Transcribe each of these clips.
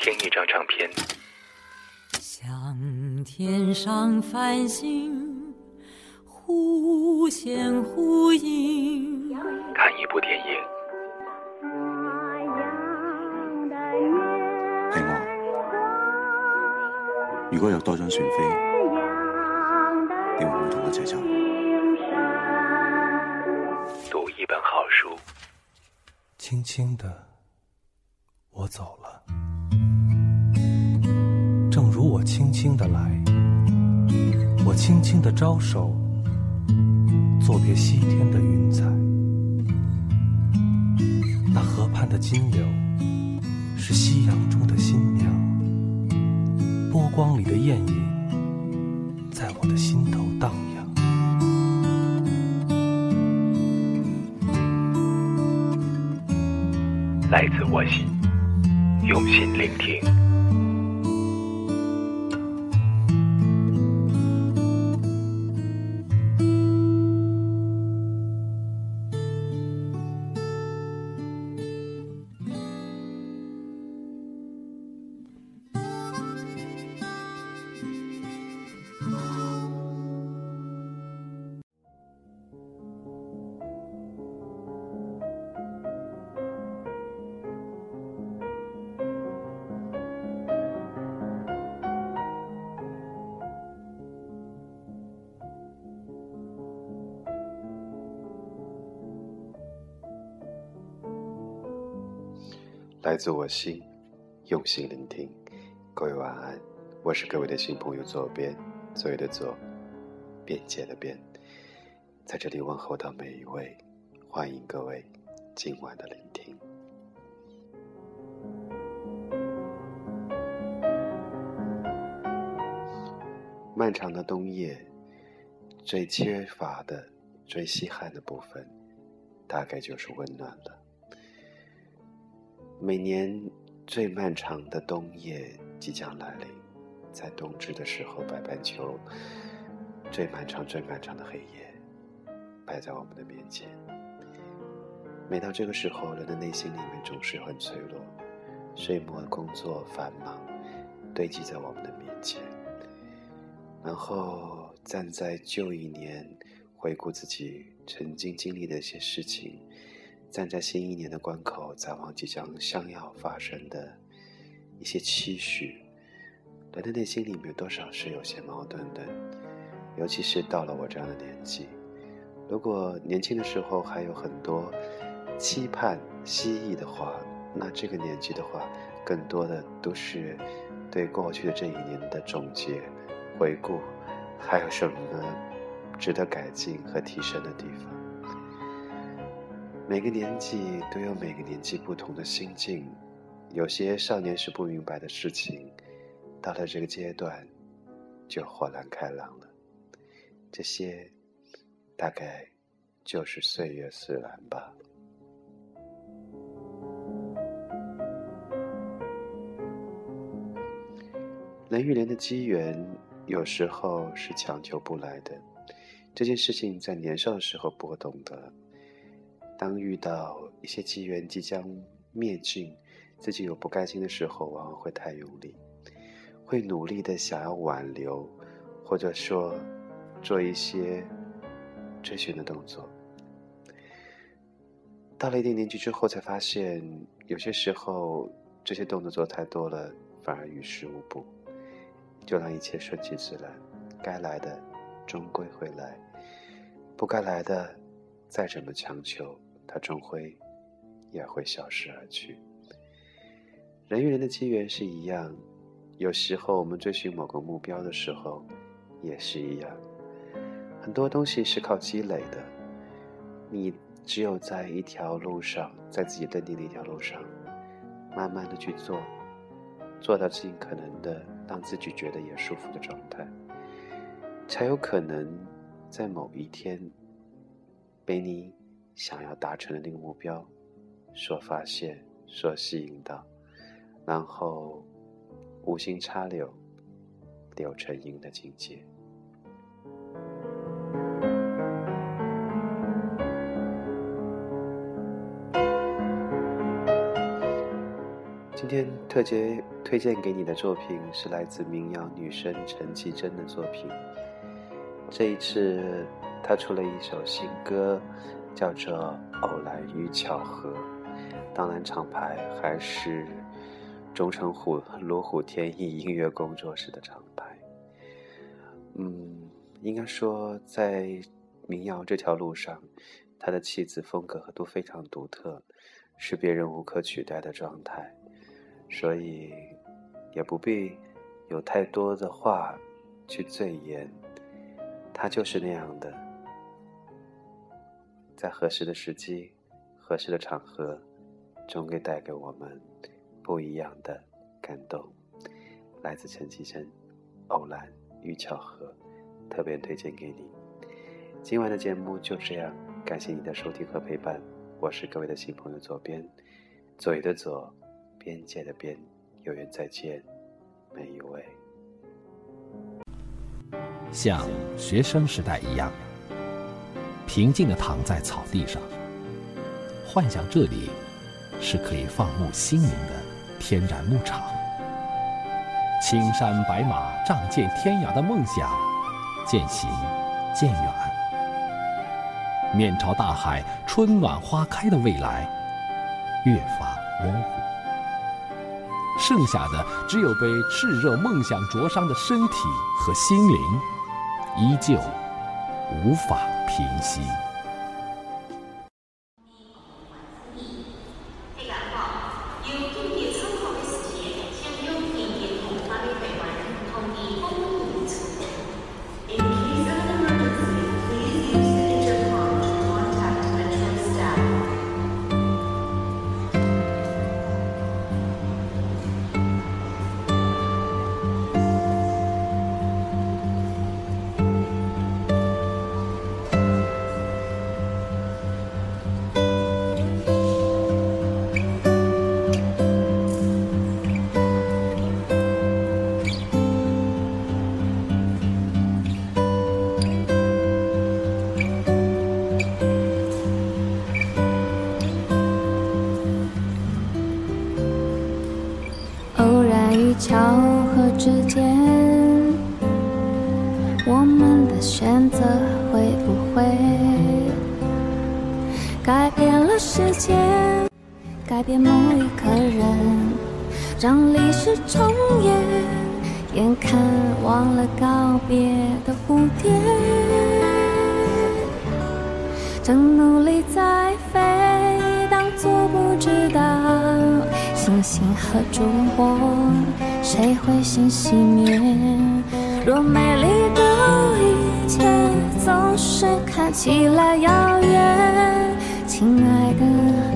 听一张唱片，像天上繁星忽现忽隐，看一部电影，係我。如果有多張船飛，你會唔會同我一齊走？讀一本好书，轻轻的，我走了，正如我轻轻的来，我轻轻的招手，作别西天的云彩。那河畔的金柳，是夕阳中的新娘，波光里的艳影，在我的心头荡漾。来自我心，用心聆听。来自我心，用心聆听。各位晚安，我是各位的新朋友左边，左右的左，便捷的便，在这里问候到每一位，欢迎各位今晚的聆听。漫长的冬夜，最缺乏的、最稀罕的部分，大概就是温暖了。每年最漫长的冬夜即将来临，在冬至的时候，北半球最漫长、最漫长的黑夜摆在我们的面前。每到这个时候，人的内心里面总是很脆弱，岁末工作繁忙堆积在我们的面前，然后站在旧一年，回顾自己曾经经历的一些事情。站在新一年的关口，展望即将将要发生的一些期许，人的内心里面多少是有些矛盾的，尤其是到了我这样的年纪。如果年轻的时候还有很多期盼、希冀的话，那这个年纪的话，更多的都是对过去的这一年的总结、回顾，还有什么值得改进和提升的地方。每个年纪都有每个年纪不同的心境，有些少年时不明白的事情，到了这个阶段，就豁然开朗了。这些，大概就是岁月使然吧。人与人的机缘，有时候是强求不来的。这件事情在年少的时候不懂得。当遇到一些机缘即将灭尽，自己有不甘心的时候，往往会太用力，会努力的想要挽留，或者说做一些追寻的动作。到了一定年纪之后，才发现有些时候这些动作做太多了，反而于事无补。就让一切顺其自然，该来的终归会来，不该来的再怎么强求。它终会也会消失而去。人与人的机缘是一样，有时候我们追寻某个目标的时候，也是一样。很多东西是靠积累的，你只有在一条路上，在自己认定的一条路上，慢慢的去做，做到尽可能的让自己觉得也舒服的状态，才有可能在某一天被你。想要达成的那个目标，所发现、所吸引到，然后无心插柳，柳成荫的境界。今天特别推荐给你的作品是来自民谣女神陈绮贞的作品。这一次，她出了一首新歌，叫做《偶然与巧合》。当然，厂牌还是钟成虎罗虎天翼音乐工作室的厂牌。嗯，应该说，在民谣这条路上，他的气质风格都非常独特，是别人无可取代的状态。所以，也不必有太多的话去赘言，他就是那样的，在合适的时机、合适的场合，终会带给我们不一样的感动。来自陈绮贞，《偶然与巧合》，特别推荐给你。今晚的节目就这样，感谢你的收听和陪伴，我是各位的新朋友左边，左右的左。边界的边，有缘再见，每一位。像学生时代一样，平静的躺在草地上，幻想这里是可以放牧心灵的天然牧场。青山白马，仗剑天涯的梦想渐行渐远，面朝大海，春暖花开的未来越发模糊。剩下的只有被炽热梦想灼伤的身体和心灵，依旧无法平息。巧合之间，我们的选择会不会改变了世界，改变某一个人，让历史重演？眼看忘了告别的蝴蝶，正努力在飞，当作不知道。星星和烛火，谁会先熄灭？若美丽的一切总是看起来遥远，亲爱的，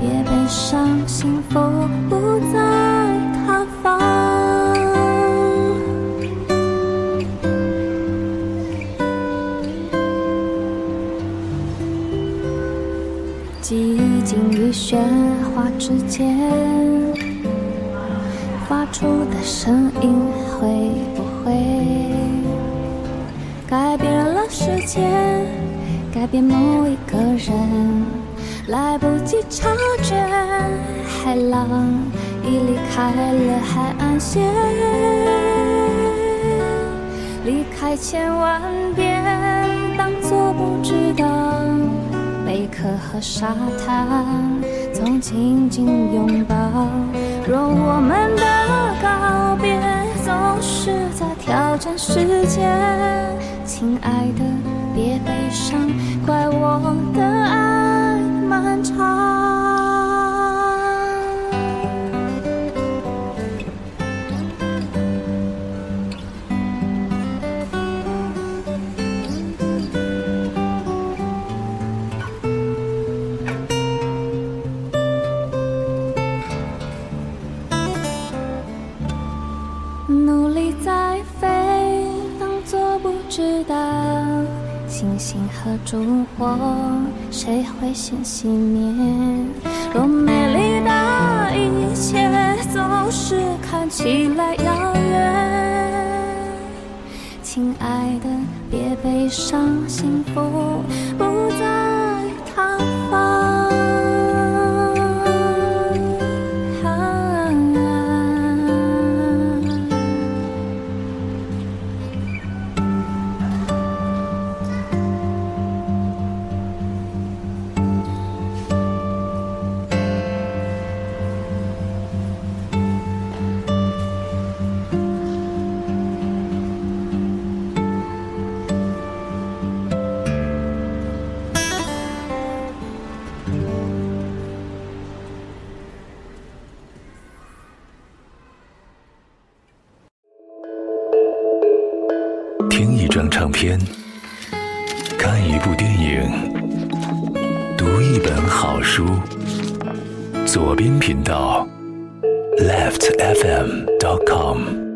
别悲伤，幸福不在他方。寂静与喧哗之间。发出的声音会不会改变了世界，改变某一个人？来不及察觉，海浪已离开了海岸线，离开千万遍，当作不知道。贝壳和沙滩总紧紧拥抱。若我们的告别总是在挑战时间，亲爱的，别悲伤，怪我的星河烛火，谁会先熄灭？多美丽的一切总是看起来遥远，亲爱的，别悲伤，幸福不在唱片，看一部电影，读一本好书。左边频道，left fm dot com。